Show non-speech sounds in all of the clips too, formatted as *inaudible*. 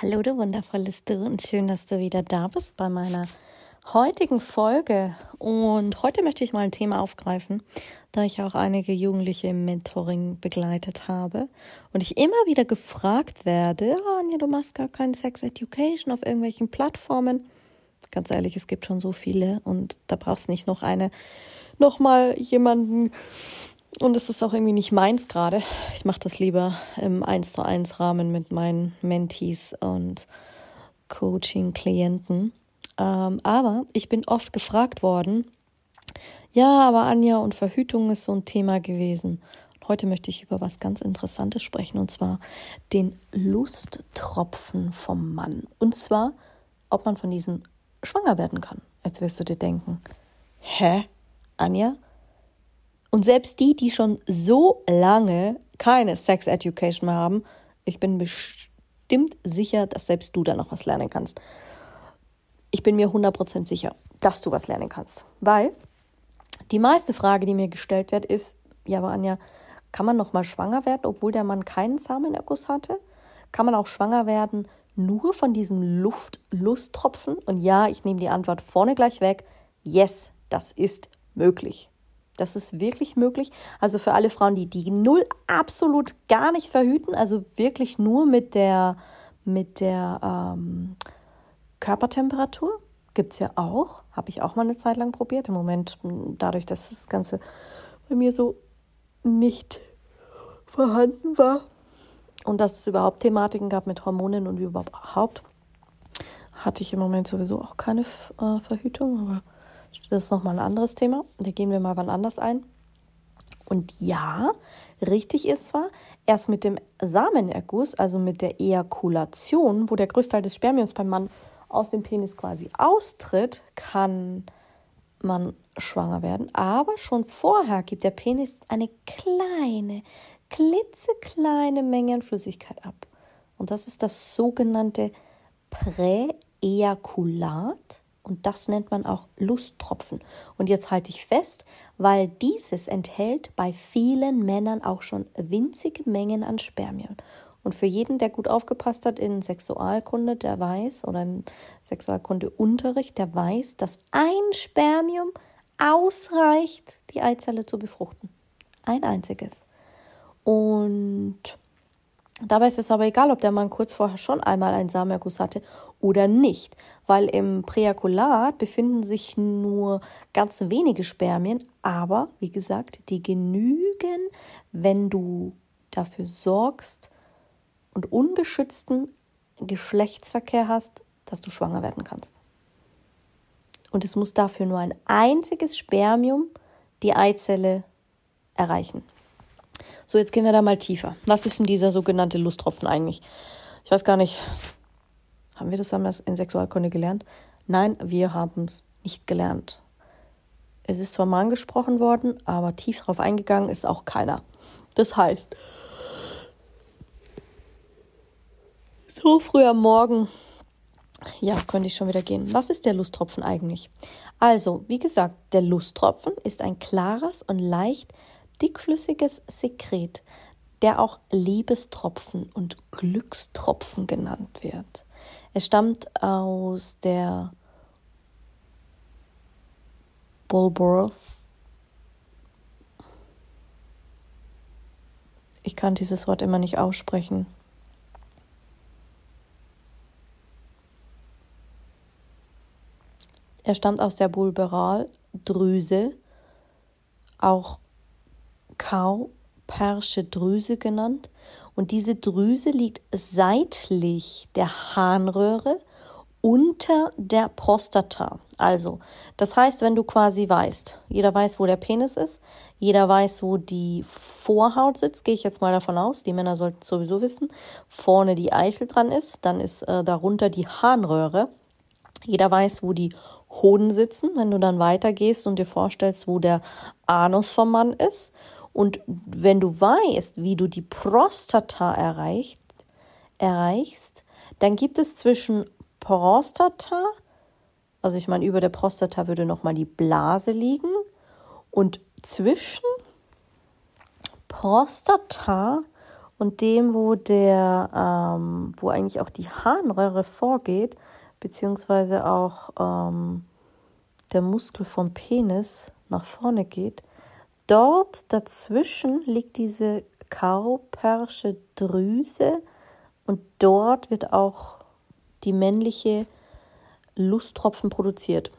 Hallo, du wundervolles Du und schön, dass du wieder da bist bei meiner heutigen Folge. Und heute möchte ich mal ein Thema aufgreifen, da ich auch einige Jugendliche im Mentoring begleitet habe und ich immer wieder gefragt werde, oh, Anja, du machst gar keinen Sex Education auf irgendwelchen Plattformen. Ganz ehrlich, es gibt schon so viele und da brauchst nicht noch eine, noch mal jemanden und es ist auch irgendwie nicht meins gerade. Ich mache das lieber im 1 zu 1 Rahmen mit meinen Mentees und Coaching-Klienten. Ähm, aber ich bin oft gefragt worden, ja, aber Anja und Verhütung ist so ein Thema gewesen. Heute möchte ich über was ganz Interessantes sprechen und zwar den Lusttropfen vom Mann. Und zwar, ob man von diesen schwanger werden kann. Jetzt wirst du dir denken, hä, Anja? Und selbst die, die schon so lange keine Sex Education mehr haben, ich bin bestimmt sicher, dass selbst du da noch was lernen kannst. Ich bin mir 100% sicher, dass du was lernen kannst. Weil die meiste Frage, die mir gestellt wird, ist, ja, aber Anja, kann man noch mal schwanger werden, obwohl der Mann keinen Samenerguss hatte? Kann man auch schwanger werden nur von diesem Luft-Lusttropfen? Und ja, ich nehme die Antwort vorne gleich weg. Yes, das ist möglich. Das ist wirklich möglich. Also für alle Frauen, die die null absolut gar nicht verhüten, also wirklich nur mit der, mit der ähm, Körpertemperatur, gibt es ja auch. Habe ich auch mal eine Zeit lang probiert. Im Moment, dadurch, dass das Ganze bei mir so nicht vorhanden war und dass es überhaupt Thematiken gab mit Hormonen und überhaupt, hatte ich im Moment sowieso auch keine äh, Verhütung, aber das ist nochmal ein anderes Thema. Da gehen wir mal wann anders ein. Und ja, richtig ist zwar, erst mit dem Samenerguss, also mit der Ejakulation, wo der größte Teil des Spermiums beim Mann aus dem Penis quasi austritt, kann man schwanger werden. Aber schon vorher gibt der Penis eine kleine, klitzekleine Menge an Flüssigkeit ab. Und das ist das sogenannte Präejakulat. Und das nennt man auch Lusttropfen. Und jetzt halte ich fest, weil dieses enthält bei vielen Männern auch schon winzige Mengen an Spermien. Und für jeden, der gut aufgepasst hat in Sexualkunde, der weiß, oder im Sexualkundeunterricht, der weiß, dass ein Spermium ausreicht, die Eizelle zu befruchten. Ein einziges. Und Dabei ist es aber egal, ob der Mann kurz vorher schon einmal einen Samenerguss hatte oder nicht, weil im Präakulat befinden sich nur ganz wenige Spermien, aber wie gesagt, die genügen, wenn du dafür sorgst und unbeschützten Geschlechtsverkehr hast, dass du schwanger werden kannst. Und es muss dafür nur ein einziges Spermium die Eizelle erreichen. So, jetzt gehen wir da mal tiefer. Was ist denn dieser sogenannte Lusttropfen eigentlich? Ich weiß gar nicht, haben wir das damals in Sexualkunde gelernt? Nein, wir haben es nicht gelernt. Es ist zwar mal angesprochen worden, aber tief drauf eingegangen ist auch keiner. Das heißt, so früh am Morgen, ja, könnte ich schon wieder gehen. Was ist der Lusttropfen eigentlich? Also, wie gesagt, der Lusttropfen ist ein klares und leicht dickflüssiges Sekret, der auch Liebestropfen und Glückstropfen genannt wird. Es stammt aus der Bulworth. Ich kann dieses Wort immer nicht aussprechen. Er stammt aus der Bulberaldrüse, auch Kaupersche Drüse genannt. Und diese Drüse liegt seitlich der Harnröhre unter der Prostata. Also, das heißt, wenn du quasi weißt, jeder weiß, wo der Penis ist, jeder weiß, wo die Vorhaut sitzt, gehe ich jetzt mal davon aus, die Männer sollten sowieso wissen, vorne die Eichel dran ist, dann ist äh, darunter die Harnröhre. Jeder weiß, wo die Hoden sitzen, wenn du dann weitergehst und dir vorstellst, wo der Anus vom Mann ist. Und wenn du weißt, wie du die Prostata erreicht, erreichst, dann gibt es zwischen Prostata, also ich meine, über der Prostata würde nochmal die Blase liegen und zwischen Prostata und dem, wo der, ähm, wo eigentlich auch die Harnröhre vorgeht, beziehungsweise auch ähm, der Muskel vom Penis nach vorne geht, dort dazwischen liegt diese Kaupersche Drüse und dort wird auch die männliche Lusttropfen produziert.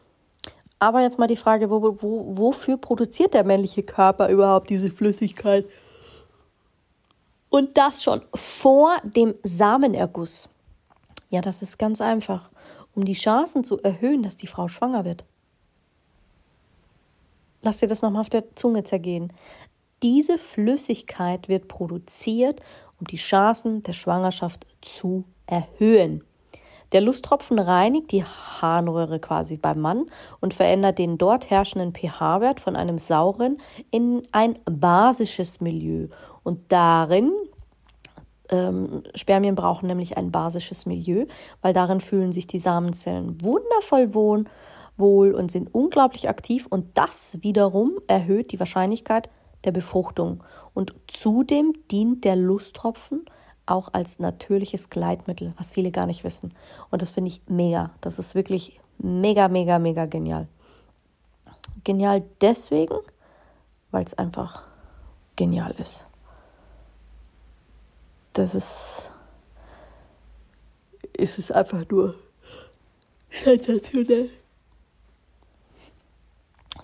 Aber jetzt mal die Frage, wo, wo, wofür produziert der männliche Körper überhaupt diese Flüssigkeit? Und das schon vor dem Samenerguss. Ja, das ist ganz einfach, um die Chancen zu erhöhen, dass die Frau schwanger wird. Lass dir das nochmal auf der Zunge zergehen. Diese Flüssigkeit wird produziert, um die Chancen der Schwangerschaft zu erhöhen. Der Lusttropfen reinigt die Harnröhre quasi beim Mann und verändert den dort herrschenden pH-Wert von einem sauren in ein basisches Milieu. Und darin ähm, Spermien brauchen nämlich ein basisches Milieu, weil darin fühlen sich die Samenzellen wundervoll wohl, wohl und sind unglaublich aktiv und das wiederum erhöht die Wahrscheinlichkeit der Befruchtung. Und zudem dient der Lusttropfen auch als natürliches Gleitmittel, was viele gar nicht wissen. Und das finde ich mega. Das ist wirklich mega, mega, mega genial. Genial deswegen, weil es einfach genial ist. Das ist, es ist einfach nur sensationell.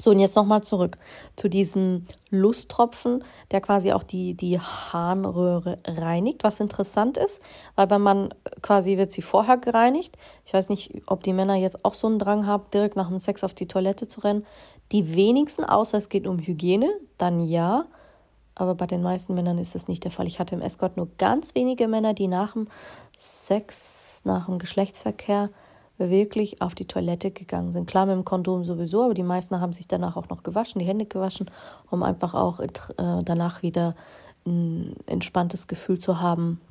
So, und jetzt nochmal zurück zu diesem Lusttropfen, der quasi auch die, die Harnröhre reinigt, was interessant ist, weil beim Mann quasi wird sie vorher gereinigt. Ich weiß nicht, ob die Männer jetzt auch so einen Drang haben, direkt nach dem Sex auf die Toilette zu rennen. Die wenigsten, außer es geht um Hygiene, dann ja. Aber bei den meisten Männern ist das nicht der Fall. Ich hatte im Escort nur ganz wenige Männer, die nach dem Sex, nach dem Geschlechtsverkehr wirklich auf die Toilette gegangen sind. Klar mit dem Kondom sowieso, aber die meisten haben sich danach auch noch gewaschen, die Hände gewaschen, um einfach auch äh, danach wieder ein entspanntes Gefühl zu haben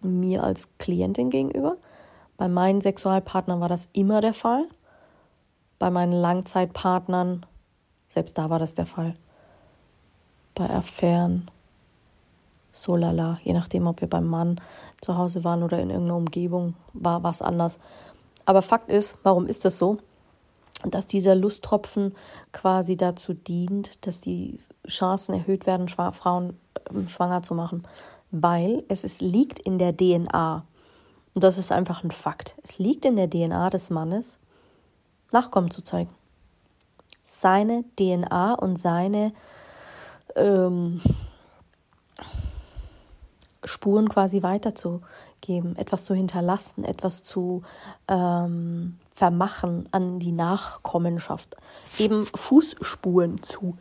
mir als Klientin gegenüber. Bei meinen Sexualpartnern war das immer der Fall. Bei meinen Langzeitpartnern, selbst da war das der Fall. Bei Affären, so lala, je nachdem, ob wir beim Mann zu Hause waren oder in irgendeiner Umgebung, war was anders. Aber Fakt ist, warum ist das so? Dass dieser Lusttropfen quasi dazu dient, dass die Chancen erhöht werden, Frauen ähm, schwanger zu machen. Weil es ist, liegt in der DNA. Und das ist einfach ein Fakt. Es liegt in der DNA des Mannes, Nachkommen zu zeigen. Seine DNA und seine ähm, Spuren quasi weiterzugeben, etwas zu hinterlassen, etwas zu ähm, vermachen an die Nachkommenschaft, eben Fußspuren zu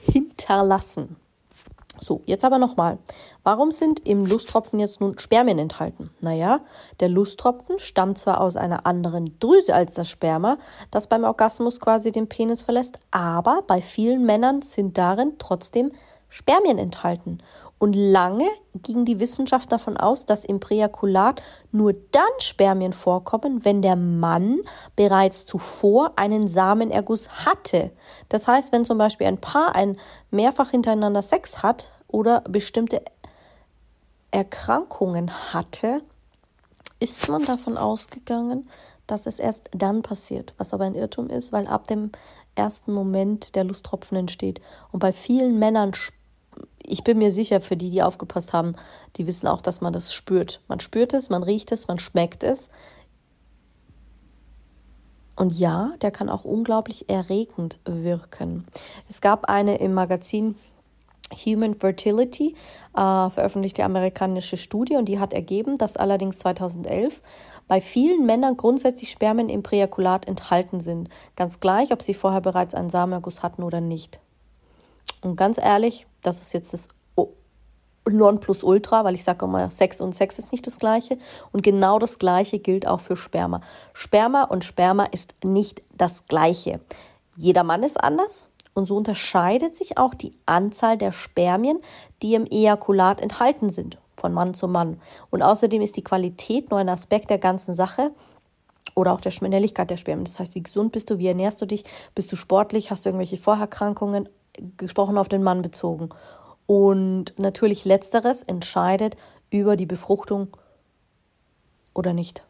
hinterlassen. So, jetzt aber nochmal. Warum sind im Lusttropfen jetzt nun Spermien enthalten? Naja, der Lusttropfen stammt zwar aus einer anderen Drüse als das Sperma, das beim Orgasmus quasi den Penis verlässt, aber bei vielen Männern sind darin trotzdem Spermien enthalten. Und lange ging die Wissenschaft davon aus, dass im Präjakulat nur dann Spermien vorkommen, wenn der Mann bereits zuvor einen Samenerguss hatte. Das heißt, wenn zum Beispiel ein Paar ein mehrfach hintereinander Sex hat oder bestimmte Erkrankungen hatte, ist man davon ausgegangen, dass es erst dann passiert, was aber ein Irrtum ist, weil ab dem ersten Moment der Lusttropfen entsteht. Und bei vielen Männern ich bin mir sicher, für die, die aufgepasst haben, die wissen auch, dass man das spürt. Man spürt es, man riecht es, man schmeckt es. Und ja, der kann auch unglaublich erregend wirken. Es gab eine im Magazin Human Fertility äh, veröffentlichte amerikanische Studie und die hat ergeben, dass allerdings 2011 bei vielen Männern grundsätzlich Spermien im Präjakulat enthalten sind. Ganz gleich, ob sie vorher bereits einen Samenerguss hatten oder nicht. Und ganz ehrlich, das ist jetzt das Nonplusultra, weil ich sage immer, Sex und Sex ist nicht das gleiche. Und genau das gleiche gilt auch für Sperma. Sperma und Sperma ist nicht das gleiche. Jeder Mann ist anders und so unterscheidet sich auch die Anzahl der Spermien, die im Ejakulat enthalten sind, von Mann zu Mann. Und außerdem ist die Qualität nur ein Aspekt der ganzen Sache oder auch der Schnelligkeit der Spermien. Das heißt, wie gesund bist du, wie ernährst du dich, bist du sportlich, hast du irgendwelche Vorerkrankungen, gesprochen auf den Mann bezogen. Und natürlich letzteres entscheidet über die Befruchtung oder nicht.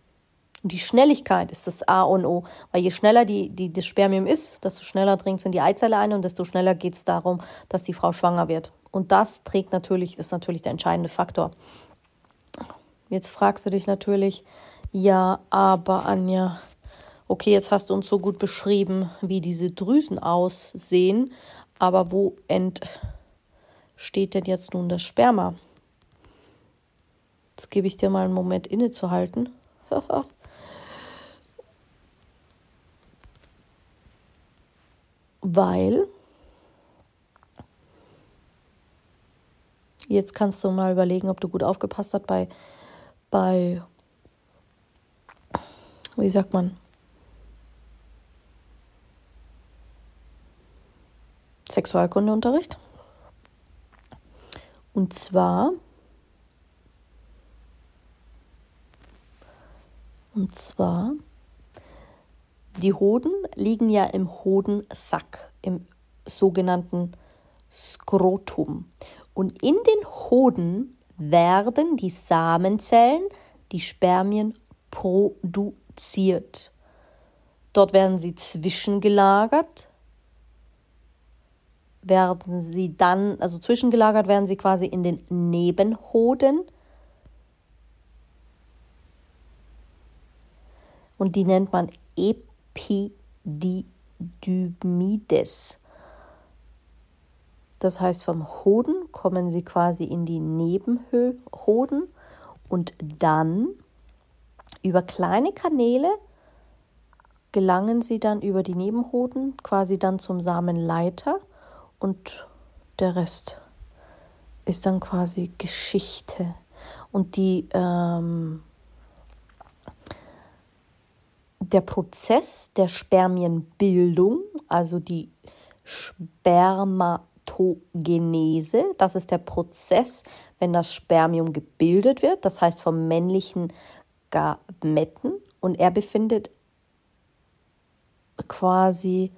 Und die Schnelligkeit ist das A und O, weil je schneller die, die, das Spermium ist, desto schneller dringt es in die Eizelle ein und desto schneller geht es darum, dass die Frau schwanger wird. Und das trägt natürlich, ist natürlich der entscheidende Faktor. Jetzt fragst du dich natürlich, ja, aber Anja, okay, jetzt hast du uns so gut beschrieben, wie diese Drüsen aussehen, aber wo entsteht denn jetzt nun das Sperma? Jetzt gebe ich dir mal einen Moment innezuhalten. *laughs* Weil jetzt kannst du mal überlegen, ob du gut aufgepasst hast bei, bei wie sagt man, Sexualkundeunterricht. Und zwar, und zwar, die Hoden liegen ja im Hodensack, im sogenannten Skrotum. Und in den Hoden werden die Samenzellen, die Spermien produziert. Dort werden sie zwischengelagert, werden sie dann, also zwischengelagert werden sie quasi in den Nebenhoden. Und die nennt man Epididymides. Das heißt, vom Hoden kommen sie quasi in die Nebenhoden und dann über kleine Kanäle gelangen sie dann über die Nebenhoden quasi dann zum Samenleiter und der Rest ist dann quasi Geschichte. Und die, ähm, der Prozess der Spermienbildung, also die Spermatogenese, das ist der Prozess, wenn das Spermium gebildet wird, das heißt vom männlichen Gametten, und er befindet quasi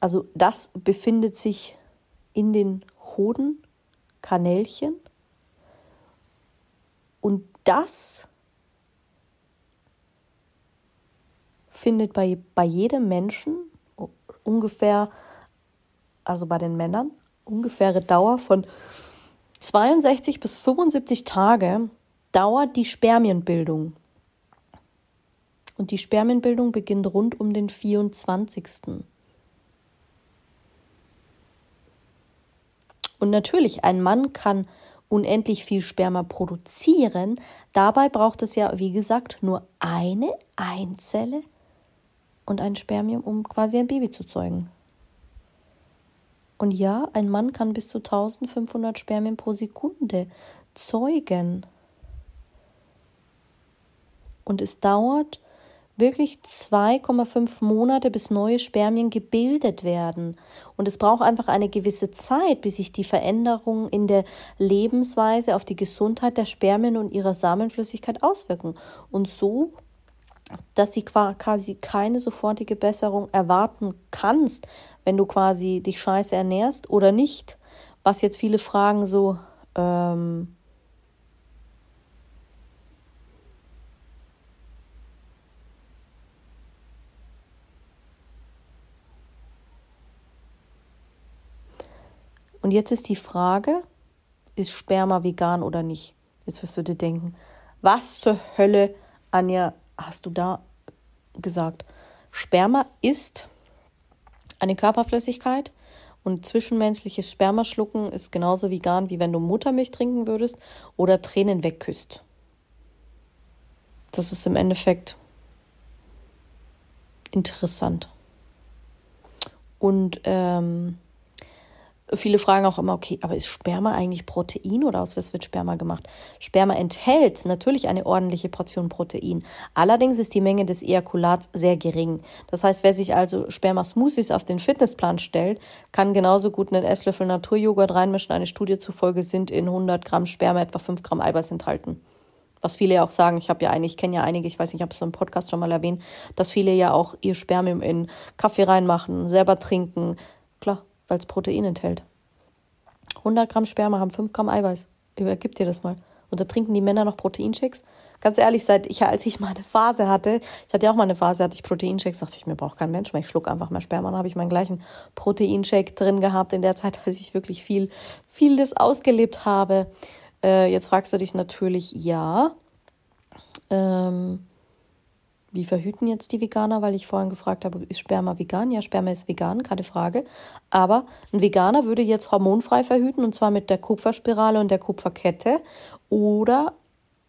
also das befindet sich in den Hodenkanälchen und das findet bei, bei jedem Menschen ungefähr, also bei den Männern, ungefähre Dauer von 62 bis 75 Tage dauert die Spermienbildung. Und die Spermienbildung beginnt rund um den 24. Und natürlich, ein Mann kann unendlich viel Sperma produzieren. Dabei braucht es ja, wie gesagt, nur eine Einzelle und ein Spermium, um quasi ein Baby zu zeugen. Und ja, ein Mann kann bis zu 1500 Spermien pro Sekunde zeugen. Und es dauert wirklich 2,5 Monate, bis neue Spermien gebildet werden. Und es braucht einfach eine gewisse Zeit, bis sich die Veränderungen in der Lebensweise auf die Gesundheit der Spermien und ihrer Samenflüssigkeit auswirken. Und so, dass sie quasi keine sofortige Besserung erwarten kannst, wenn du quasi dich scheiße ernährst oder nicht. Was jetzt viele fragen so, ähm, Und jetzt ist die Frage, ist Sperma vegan oder nicht? Jetzt wirst du dir denken, was zur Hölle, Anja, hast du da gesagt? Sperma ist eine Körperflüssigkeit und zwischenmenschliches Spermaschlucken ist genauso vegan, wie wenn du Muttermilch trinken würdest oder Tränen wegküsst. Das ist im Endeffekt interessant. Und ähm, viele fragen auch immer, okay, aber ist Sperma eigentlich Protein oder aus was wird Sperma gemacht? Sperma enthält natürlich eine ordentliche Portion Protein. Allerdings ist die Menge des Ejakulats sehr gering. Das heißt, wer sich also Sperma-Smoothies auf den Fitnessplan stellt, kann genauso gut einen Esslöffel Naturjoghurt reinmischen. Eine Studie zufolge sind in 100 Gramm Sperma etwa 5 Gramm Eiweiß enthalten was viele ja auch sagen, ich habe ja einige, ich kenne ja einige, ich weiß nicht, ich habe es im Podcast schon mal erwähnt, dass viele ja auch ihr Spermium in Kaffee reinmachen, selber trinken. Klar, weil es Protein enthält. 100 Gramm Sperma haben 5 Gramm Eiweiß. Übergib dir das mal. Und da trinken die Männer noch Proteinshakes. Ganz ehrlich, seit ich, als ich meine Phase hatte, ich hatte ja auch mal eine Phase, hatte ich Proteinshakes, dachte ich, mir braucht kein Mensch mehr. Ich schluck einfach mal Sperma. Dann habe ich meinen gleichen Proteinshake drin gehabt in der Zeit, als ich wirklich viel, viel das ausgelebt habe. Äh, jetzt fragst du dich natürlich, ja. Ähm, wie verhüten jetzt die Veganer? Weil ich vorhin gefragt habe, ist Sperma vegan? Ja, Sperma ist vegan, keine Frage. Aber ein Veganer würde jetzt hormonfrei verhüten und zwar mit der Kupferspirale und der Kupferkette oder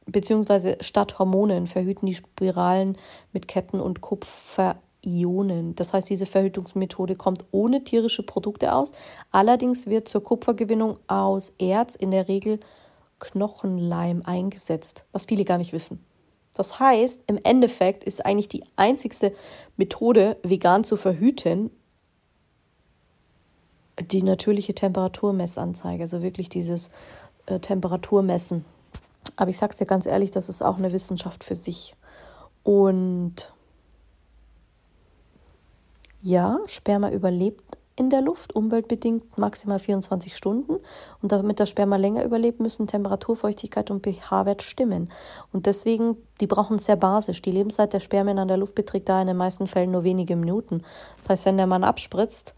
beziehungsweise statt Hormonen verhüten die Spiralen mit Ketten und Kupferionen. Das heißt, diese Verhütungsmethode kommt ohne tierische Produkte aus. Allerdings wird zur Kupfergewinnung aus Erz in der Regel Knochenleim eingesetzt, was viele gar nicht wissen. Das heißt, im Endeffekt ist eigentlich die einzigste Methode, vegan zu verhüten, die natürliche Temperaturmessanzeige, also wirklich dieses äh, Temperaturmessen. Aber ich sage es dir ganz ehrlich, das ist auch eine Wissenschaft für sich. Und ja, Sperma überlebt in der Luft, umweltbedingt maximal 24 Stunden. Und damit das Sperma länger überlebt, müssen Temperatur, Feuchtigkeit und pH-Wert stimmen. Und deswegen, die brauchen sehr basisch. Die Lebenszeit der Spermien an der Luft beträgt da in den meisten Fällen nur wenige Minuten. Das heißt, wenn der Mann abspritzt,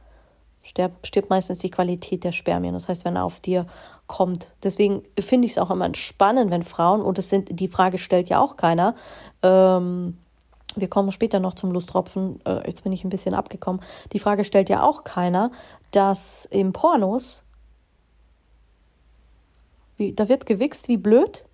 stirbt, stirbt meistens die Qualität der Spermien. Das heißt, wenn er auf dir kommt. Deswegen finde ich es auch immer spannend, wenn Frauen, und das sind, die Frage stellt ja auch keiner, ähm, wir kommen später noch zum Lusttropfen, äh, jetzt bin ich ein bisschen abgekommen. Die Frage stellt ja auch keiner, dass im Pornos, wie, da wird gewichst wie blöd,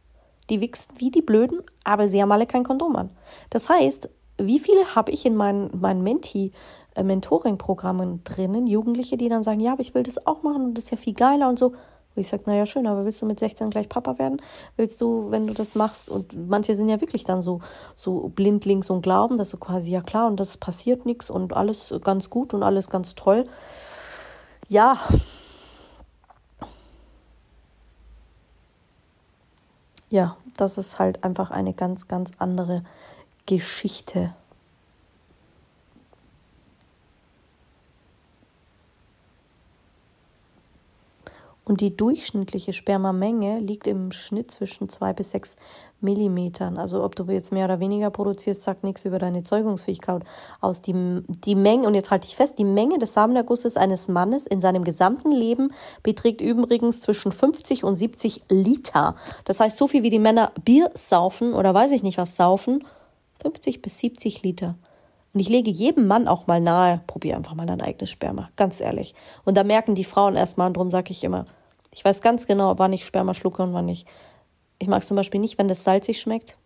die wichsen wie die Blöden, aber sie haben alle kein Kondom an. Das heißt, wie viele habe ich in meinen, meinen Menti- äh, Mentoring-Programmen drinnen, Jugendliche, die dann sagen, ja, aber ich will das auch machen und das ist ja viel geiler und so. Wo ich sage, naja, schön, aber willst du mit 16 gleich Papa werden? Willst du, wenn du das machst? Und manche sind ja wirklich dann so, so blindlings und glauben, dass so quasi, ja klar, und das passiert nichts und alles ganz gut und alles ganz toll. Ja. Ja, das ist halt einfach eine ganz, ganz andere Geschichte. Und die durchschnittliche Spermamenge liegt im Schnitt zwischen zwei bis sechs Millimetern. Also ob du jetzt mehr oder weniger produzierst, sagt nichts über deine Zeugungsfähigkeit aus. Die, die Menge, und jetzt halte ich fest, die Menge des Samenergusses eines Mannes in seinem gesamten Leben beträgt übrigens zwischen 50 und 70 Liter. Das heißt, so viel wie die Männer Bier saufen oder weiß ich nicht was saufen, 50 bis 70 Liter. Und ich lege jedem Mann auch mal nahe, probier einfach mal dein eigenes Sperma, ganz ehrlich. Und da merken die Frauen erstmal, und darum sage ich immer, ich weiß ganz genau, wann ich Sperma schlucke und wann nicht. Ich mag es zum Beispiel nicht, wenn das salzig schmeckt.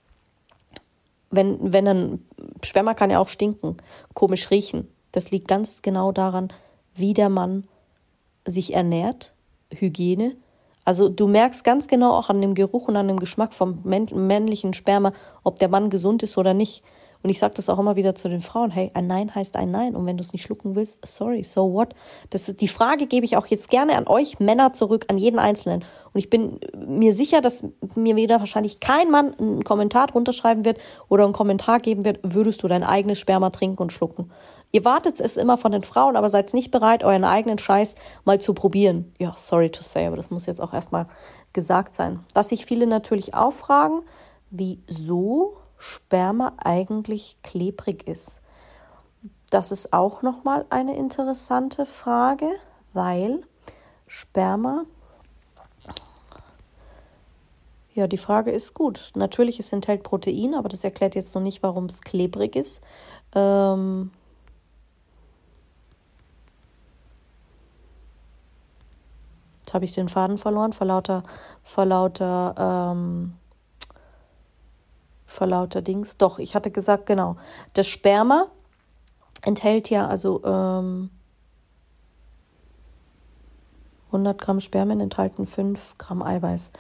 Wenn, wenn dann, Sperma kann ja auch stinken, komisch riechen. Das liegt ganz genau daran, wie der Mann sich ernährt, Hygiene. Also du merkst ganz genau auch an dem Geruch und an dem Geschmack vom männlichen Sperma, ob der Mann gesund ist oder nicht. Und ich sage das auch immer wieder zu den Frauen, hey, ein Nein heißt ein Nein. Und wenn du es nicht schlucken willst, sorry, so what? Das ist, die Frage gebe ich auch jetzt gerne an euch Männer zurück, an jeden Einzelnen. Und ich bin mir sicher, dass mir wieder wahrscheinlich kein Mann einen Kommentar drunter schreiben wird oder einen Kommentar geben wird, würdest du dein eigenes Sperma trinken und schlucken. Ihr wartet es immer von den Frauen, aber seid nicht bereit, euren eigenen Scheiß mal zu probieren. Ja, sorry to say, aber das muss jetzt auch erstmal gesagt sein. Was sich viele natürlich auch fragen, wieso Sperma eigentlich klebrig ist. Das ist auch nochmal eine interessante Frage, weil Sperma, ja, die Frage ist gut. Natürlich, es enthält Protein, aber das erklärt jetzt noch nicht, warum es klebrig ist. Ähm, jetzt habe ich den Faden verloren vor lauter, vor lauter ähm, vor lauter Dings. Doch, ich hatte gesagt, genau. Das Sperma enthält ja also ähm, 100 Gramm Spermien enthalten 5 Gramm Eiweiß.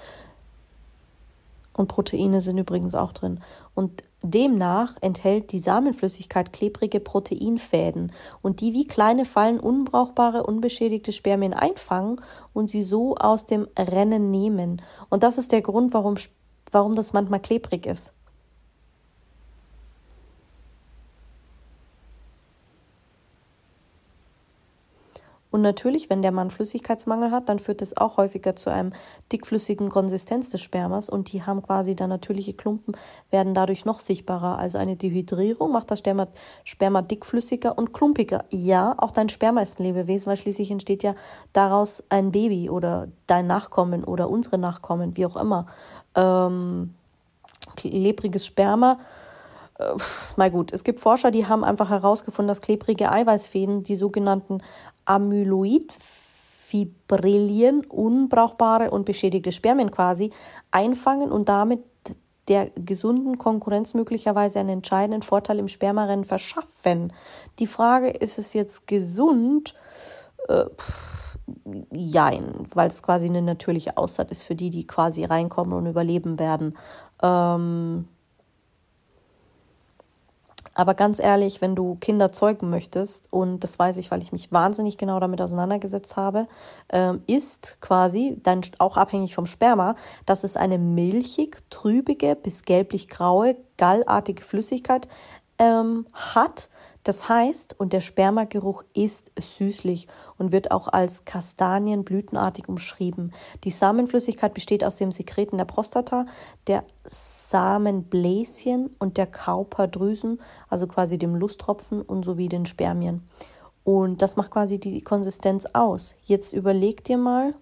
Und Proteine sind übrigens auch drin. Und demnach enthält die Samenflüssigkeit klebrige Proteinfäden und die wie kleine Fallen unbrauchbare, unbeschädigte Spermien einfangen und sie so aus dem Rennen nehmen. Und das ist der Grund, warum, warum das manchmal klebrig ist. Und natürlich, wenn der Mann Flüssigkeitsmangel hat, dann führt das auch häufiger zu einem dickflüssigen Konsistenz des Spermas und die haben quasi dann natürliche Klumpen, werden dadurch noch sichtbarer. Also eine Dehydrierung macht das Sperma, Sperma dickflüssiger und klumpiger. Ja, auch dein Sperma ist ein Lebewesen, weil schließlich entsteht ja daraus ein Baby oder dein Nachkommen oder unsere Nachkommen, wie auch immer. Ähm, klebriges Sperma äh, mal gut, es gibt Forscher, die haben einfach herausgefunden, dass klebrige Eiweißfäden, die sogenannten Amyloidfibrilien, unbrauchbare und beschädigte Spermien quasi, einfangen und damit der gesunden Konkurrenz möglicherweise einen entscheidenden Vorteil im Spermarennen verschaffen. Die Frage, ist es jetzt gesund? Äh, jein, weil es quasi eine natürliche Aussaat ist für die, die quasi reinkommen und überleben werden. Ähm, aber ganz ehrlich, wenn du Kinder zeugen möchtest, und das weiß ich, weil ich mich wahnsinnig genau damit auseinandergesetzt habe, ähm, ist quasi, dann auch abhängig vom Sperma, dass es eine milchig, trübige bis gelblich-graue, gallartige Flüssigkeit ähm, hat, das heißt, und der Spermageruch ist süßlich und wird auch als kastanienblütenartig umschrieben. Die Samenflüssigkeit besteht aus dem Sekreten der Prostata, der Samenbläschen und der Kauperdrüsen, also quasi dem Lusttropfen und sowie den Spermien. Und das macht quasi die Konsistenz aus. Jetzt überleg dir mal,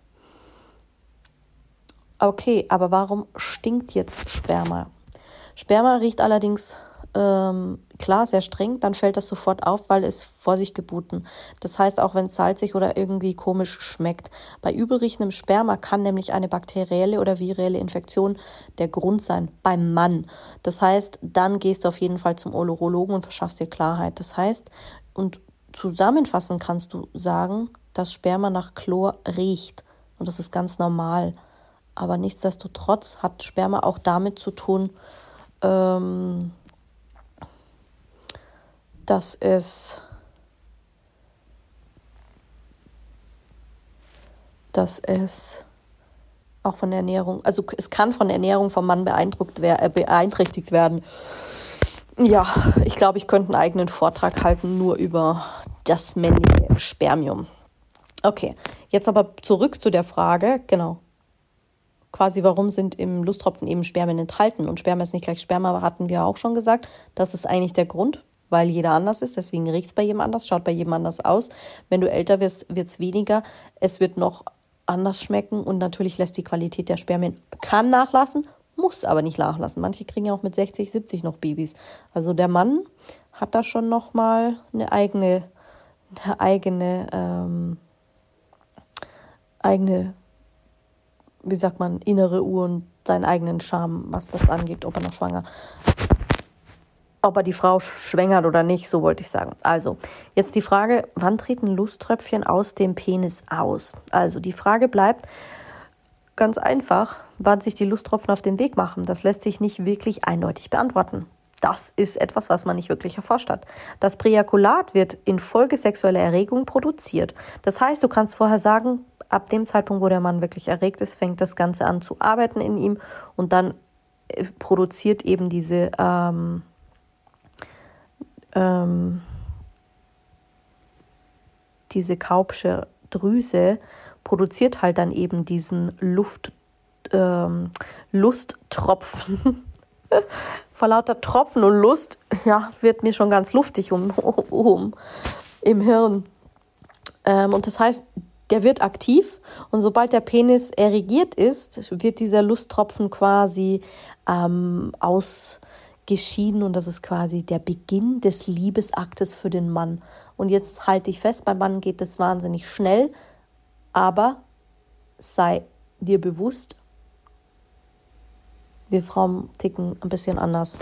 okay, aber warum stinkt jetzt Sperma? Sperma riecht allerdings ähm, klar sehr streng, dann fällt das sofort auf, weil es vor sich geboten. Das heißt, auch wenn es salzig oder irgendwie komisch schmeckt. Bei übelriechendem Sperma kann nämlich eine bakterielle oder virelle Infektion der Grund sein, beim Mann. Das heißt, dann gehst du auf jeden Fall zum Urologen und verschaffst dir Klarheit. Das heißt, und zusammenfassend kannst du sagen, dass Sperma nach Chlor riecht. Und das ist ganz normal. Aber nichtsdestotrotz hat Sperma auch damit zu tun, ähm, dass es dass es auch von der Ernährung, also es kann von der Ernährung vom Mann beeindruckt wer, äh, beeinträchtigt werden. Ja, ich glaube, ich könnte einen eigenen Vortrag halten nur über das männliche Spermium. Okay, jetzt aber zurück zu der Frage, genau. Quasi, warum sind im Lusttropfen eben Spermien enthalten? Und Sperma ist nicht gleich Sperma, hatten wir auch schon gesagt. Das ist eigentlich der Grund, weil jeder anders ist. Deswegen riecht es bei jedem anders, schaut bei jedem anders aus. Wenn du älter wirst, wird es weniger. Es wird noch anders schmecken und natürlich lässt die Qualität der Spermien kann nachlassen, muss aber nicht nachlassen. Manche kriegen ja auch mit 60, 70 noch Babys. Also der Mann hat da schon noch mal eine eigene, eine eigene, ähm, eigene, wie sagt man, innere Uhr und seinen eigenen Charme, was das angeht, ob er noch schwanger ob er die Frau schwängert oder nicht, so wollte ich sagen. Also, jetzt die Frage, wann treten Lusttröpfchen aus dem Penis aus? Also, die Frage bleibt ganz einfach, wann sich die Lusttropfen auf den Weg machen. Das lässt sich nicht wirklich eindeutig beantworten. Das ist etwas, was man nicht wirklich erforscht hat. Das Präjakulat wird infolge sexueller Erregung produziert. Das heißt, du kannst vorher sagen, ab dem Zeitpunkt, wo der Mann wirklich erregt ist, fängt das Ganze an zu arbeiten in ihm und dann äh, produziert eben diese ähm, ähm, diese Kaupsche Drüse produziert halt dann eben diesen Luft, ähm, Lusttropfen. *laughs* Vor lauter Tropfen und Lust, ja, wird mir schon ganz luftig um, *laughs* um im Hirn. Ähm, und das heißt, der wird aktiv und sobald der Penis erregiert ist, wird dieser Lusttropfen quasi ähm, aus geschieden und das ist quasi der Beginn des Liebesaktes für den Mann. Und jetzt halte ich fest, beim Mann geht es wahnsinnig schnell, aber sei dir bewusst, wir Frauen ticken ein bisschen anders.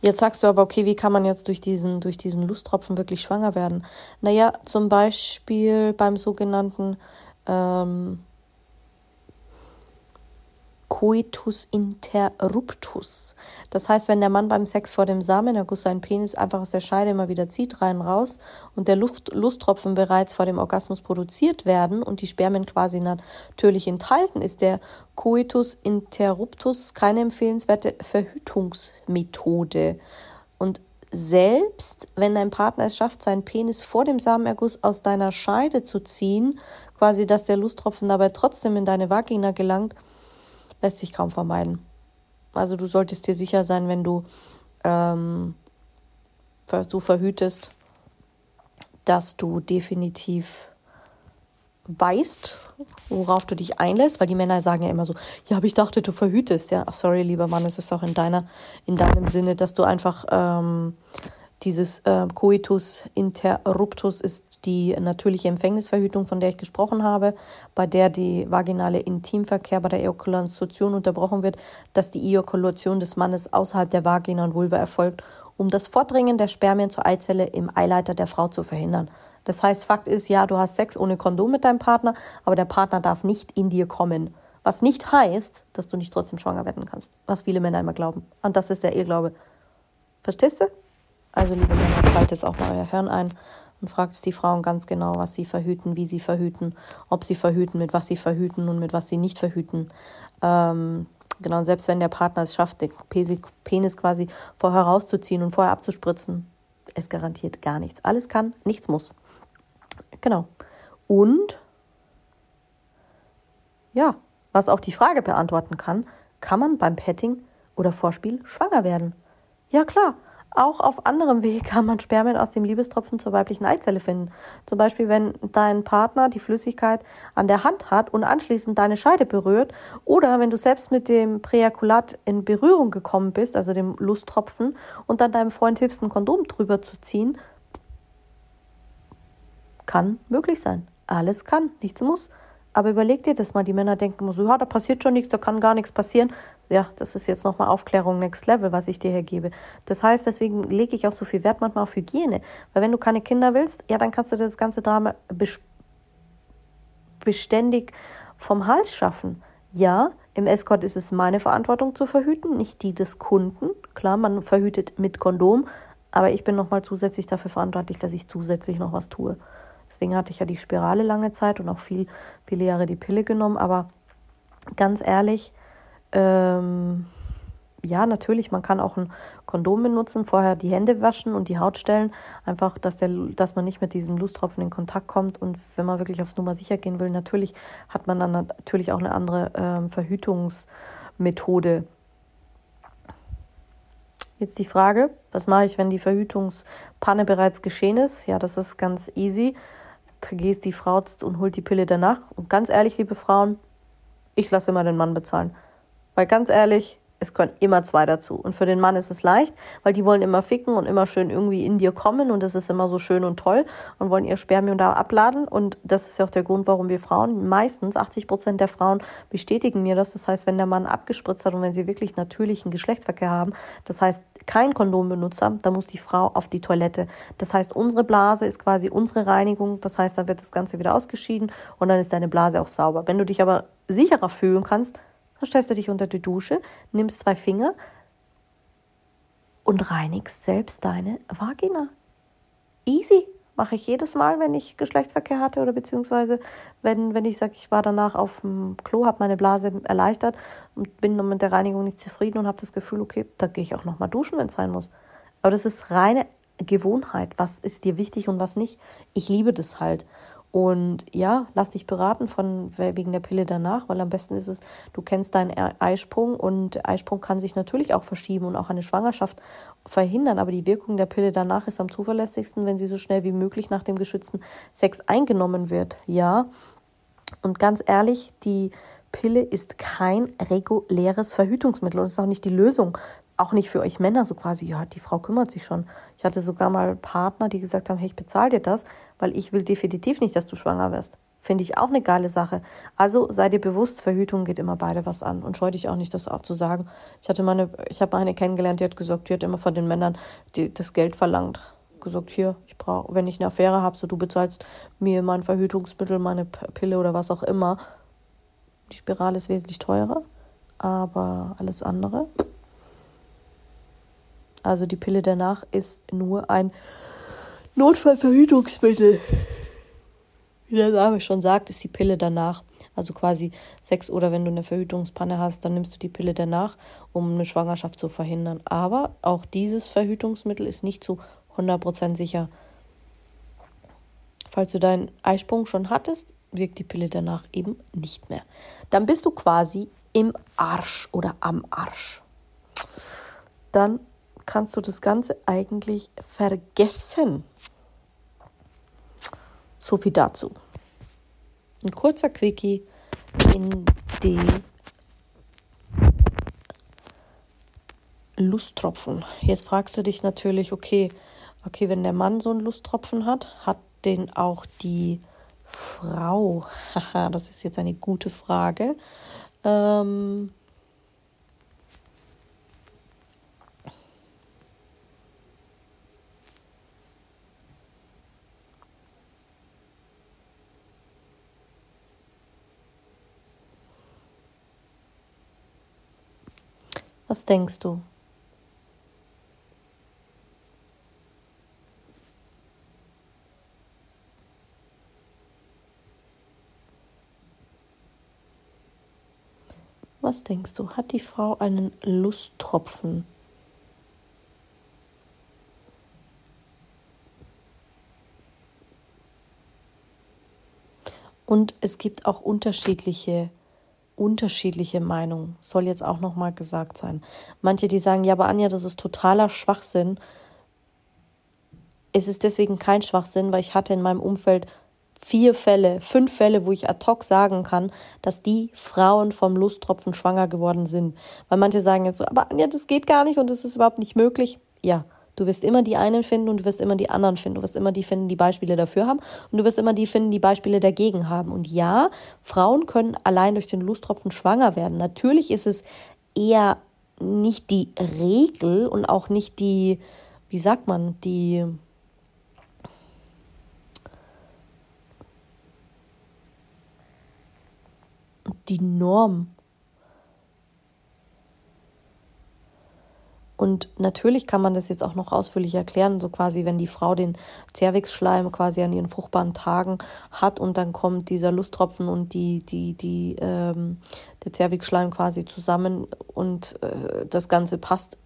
Jetzt sagst du aber, okay, wie kann man jetzt durch diesen, durch diesen Lusttropfen wirklich schwanger werden? Naja, zum Beispiel beim sogenannten ähm, Coitus interruptus. Das heißt, wenn der Mann beim Sex vor dem Samenerguss seinen Penis einfach aus der Scheide immer wieder zieht, rein raus und der Luft, Lusttropfen bereits vor dem Orgasmus produziert werden und die Spermien quasi natürlich enthalten, ist der Coitus interruptus keine empfehlenswerte Verhütungsmethode. Und selbst wenn dein Partner es schafft, seinen Penis vor dem Samenerguss aus deiner Scheide zu ziehen, quasi, dass der Lusttropfen dabei trotzdem in deine Vagina gelangt, lässt sich kaum vermeiden. Also du solltest dir sicher sein, wenn du ähm, so verhütest, dass du definitiv weißt, worauf du dich einlässt, weil die Männer sagen ja immer so, ja, aber ich dachte, du verhütest, ja. Ach, sorry, lieber Mann, es ist auch in deiner, in deinem Sinne, dass du einfach ähm, dieses äh, Coitus interruptus ist die natürliche Empfängnisverhütung, von der ich gesprochen habe, bei der die vaginale Intimverkehr bei der Ejakulation unterbrochen wird, dass die Ejakulation des Mannes außerhalb der Vagina und Vulva erfolgt, um das Vordringen der Spermien zur Eizelle im Eileiter der Frau zu verhindern. Das heißt, Fakt ist, ja, du hast Sex ohne Kondom mit deinem Partner, aber der Partner darf nicht in dir kommen. Was nicht heißt, dass du nicht trotzdem schwanger werden kannst. Was viele Männer immer glauben. Und das ist der Irrglaube. Verstehst du? Also, liebe Männer, schaltet jetzt auch mal euer Hirn ein und fragt die Frauen ganz genau, was sie verhüten, wie sie verhüten, ob sie verhüten, mit was sie verhüten und mit was sie nicht verhüten. Ähm, genau, und selbst wenn der Partner es schafft, den Penis quasi vorher rauszuziehen und vorher abzuspritzen, es garantiert gar nichts. Alles kann, nichts muss. Genau. Und ja, was auch die Frage beantworten kann, kann man beim Petting oder Vorspiel schwanger werden? Ja klar, auch auf anderem Weg kann man Spermien aus dem Liebestropfen zur weiblichen Eizelle finden. Zum Beispiel, wenn dein Partner die Flüssigkeit an der Hand hat und anschließend deine Scheide berührt oder wenn du selbst mit dem Präjakulat in Berührung gekommen bist, also dem Lusttropfen, und dann deinem Freund hilfst, ein Kondom drüber zu ziehen, kann möglich sein. Alles kann, nichts muss. Aber überleg dir das mal, die Männer denken immer so, ja, da passiert schon nichts, da kann gar nichts passieren. Ja, das ist jetzt nochmal Aufklärung Next Level, was ich dir hier gebe. Das heißt, deswegen lege ich auch so viel Wert manchmal auf Hygiene. Weil wenn du keine Kinder willst, ja, dann kannst du das ganze Drama beständig vom Hals schaffen. Ja, im Escort ist es meine Verantwortung zu verhüten, nicht die des Kunden. Klar, man verhütet mit Kondom, aber ich bin nochmal zusätzlich dafür verantwortlich, dass ich zusätzlich noch was tue. Deswegen hatte ich ja die Spirale lange Zeit und auch viel, viele Jahre die Pille genommen. Aber ganz ehrlich, ähm, ja, natürlich, man kann auch ein Kondom benutzen, vorher die Hände waschen und die Haut stellen. Einfach, dass, der, dass man nicht mit diesem Lusttropfen in Kontakt kommt. Und wenn man wirklich aufs Nummer sicher gehen will, natürlich hat man dann natürlich auch eine andere ähm, Verhütungsmethode. Jetzt die Frage, was mache ich, wenn die Verhütungspanne bereits geschehen ist? Ja, das ist ganz easy vergisst die Frau und holt die Pille danach. Und ganz ehrlich, liebe Frauen, ich lasse immer den Mann bezahlen. Weil ganz ehrlich, es können immer zwei dazu. Und für den Mann ist es leicht, weil die wollen immer ficken und immer schön irgendwie in dir kommen und das ist immer so schön und toll und wollen ihr Spermium da abladen. Und das ist ja auch der Grund, warum wir Frauen, meistens 80 Prozent der Frauen bestätigen mir das. Das heißt, wenn der Mann abgespritzt hat und wenn sie wirklich natürlichen Geschlechtsverkehr haben, das heißt kein Kondom benutzt haben, dann muss die Frau auf die Toilette. Das heißt, unsere Blase ist quasi unsere Reinigung. Das heißt, dann wird das Ganze wieder ausgeschieden und dann ist deine Blase auch sauber. Wenn du dich aber sicherer fühlen kannst, dann stellst du dich unter die Dusche, nimmst zwei Finger und reinigst selbst deine Vagina. Easy. Mache ich jedes Mal, wenn ich Geschlechtsverkehr hatte oder beziehungsweise wenn, wenn ich sage, ich war danach auf dem Klo, habe meine Blase erleichtert und bin mit der Reinigung nicht zufrieden und habe das Gefühl, okay, da gehe ich auch nochmal duschen, wenn es sein muss. Aber das ist reine Gewohnheit. Was ist dir wichtig und was nicht? Ich liebe das halt. Und ja, lass dich beraten von wegen der Pille danach, weil am besten ist es, du kennst deinen Eisprung und der Eisprung kann sich natürlich auch verschieben und auch eine Schwangerschaft verhindern. Aber die Wirkung der Pille danach ist am zuverlässigsten, wenn sie so schnell wie möglich nach dem geschützten Sex eingenommen wird. Ja. Und ganz ehrlich, die Pille ist kein reguläres Verhütungsmittel und es ist auch nicht die Lösung auch nicht für euch Männer so quasi, ja, die Frau kümmert sich schon. Ich hatte sogar mal Partner, die gesagt haben, hey, ich bezahle dir das, weil ich will definitiv nicht, dass du schwanger wirst. Finde ich auch eine geile Sache. Also sei dir bewusst, Verhütung geht immer beide was an. Und scheu dich auch nicht, das auch zu sagen. Ich hatte meine, ich habe eine kennengelernt, die hat gesagt, die hat immer von den Männern die, das Geld verlangt. gesagt, hier, ich brauche, wenn ich eine Affäre habe, so du bezahlst mir mein Verhütungsmittel, meine Pille oder was auch immer. Die Spirale ist wesentlich teurer, aber alles andere. Also die Pille danach ist nur ein Notfallverhütungsmittel. Wie der Name schon sagt, ist die Pille danach. Also quasi Sex oder wenn du eine Verhütungspanne hast, dann nimmst du die Pille danach, um eine Schwangerschaft zu verhindern. Aber auch dieses Verhütungsmittel ist nicht zu 100% sicher. Falls du deinen Eisprung schon hattest, wirkt die Pille danach eben nicht mehr. Dann bist du quasi im Arsch oder am Arsch. Dann kannst du das Ganze eigentlich vergessen. So viel dazu. Ein kurzer Quickie in die Lusttropfen. Jetzt fragst du dich natürlich, okay, okay, wenn der Mann so einen Lusttropfen hat, hat den auch die Frau? *laughs* Haha, das ist jetzt eine gute Frage. Ähm, Was denkst du? Was denkst du, hat die Frau einen Lusttropfen? Und es gibt auch unterschiedliche unterschiedliche Meinungen, soll jetzt auch nochmal gesagt sein. Manche, die sagen, ja, aber Anja, das ist totaler Schwachsinn. Es ist deswegen kein Schwachsinn, weil ich hatte in meinem Umfeld vier Fälle, fünf Fälle, wo ich ad hoc sagen kann, dass die Frauen vom Lusttropfen schwanger geworden sind. Weil manche sagen jetzt so, aber Anja, das geht gar nicht und das ist überhaupt nicht möglich. Ja, Du wirst immer die einen finden und du wirst immer die anderen finden. Du wirst immer die finden, die Beispiele dafür haben und du wirst immer die finden, die Beispiele dagegen haben. Und ja, Frauen können allein durch den Lusttropfen schwanger werden. Natürlich ist es eher nicht die Regel und auch nicht die, wie sagt man, die die Norm. Und natürlich kann man das jetzt auch noch ausführlich erklären, so quasi, wenn die Frau den Zervixschleim quasi an ihren fruchtbaren Tagen hat und dann kommt dieser Lusttropfen und die, die, die, ähm, der Zervixschleim quasi zusammen und äh, das Ganze passt,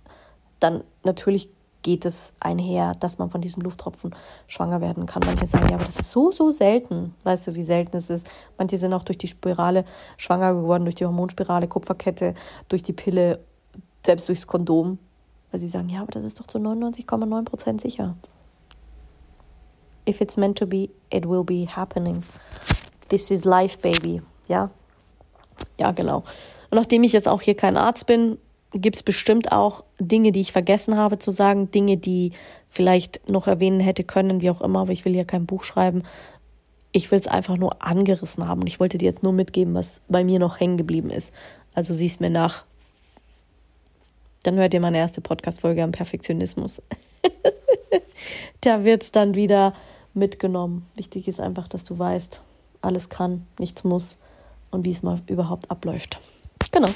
dann natürlich geht es einher, dass man von diesen Lufttropfen schwanger werden kann. Manche sagen, ja, aber das ist so, so selten. Weißt du, wie selten es ist? Manche sind auch durch die Spirale schwanger geworden, durch die Hormonspirale, Kupferkette, durch die Pille, selbst durchs Kondom. Weil sie sagen, ja, aber das ist doch zu 99,9% sicher. If it's meant to be, it will be happening. This is life, baby. Ja? Ja, genau. Und nachdem ich jetzt auch hier kein Arzt bin, gibt es bestimmt auch Dinge, die ich vergessen habe zu sagen, Dinge, die vielleicht noch erwähnen hätte können, wie auch immer, aber ich will hier kein Buch schreiben. Ich will es einfach nur angerissen haben und ich wollte dir jetzt nur mitgeben, was bei mir noch hängen geblieben ist. Also siehst mir nach, dann hört ihr meine erste Podcast-Folge am Perfektionismus. *laughs* da wird es dann wieder mitgenommen. Wichtig ist einfach, dass du weißt, alles kann, nichts muss und wie es mal überhaupt abläuft. Genau.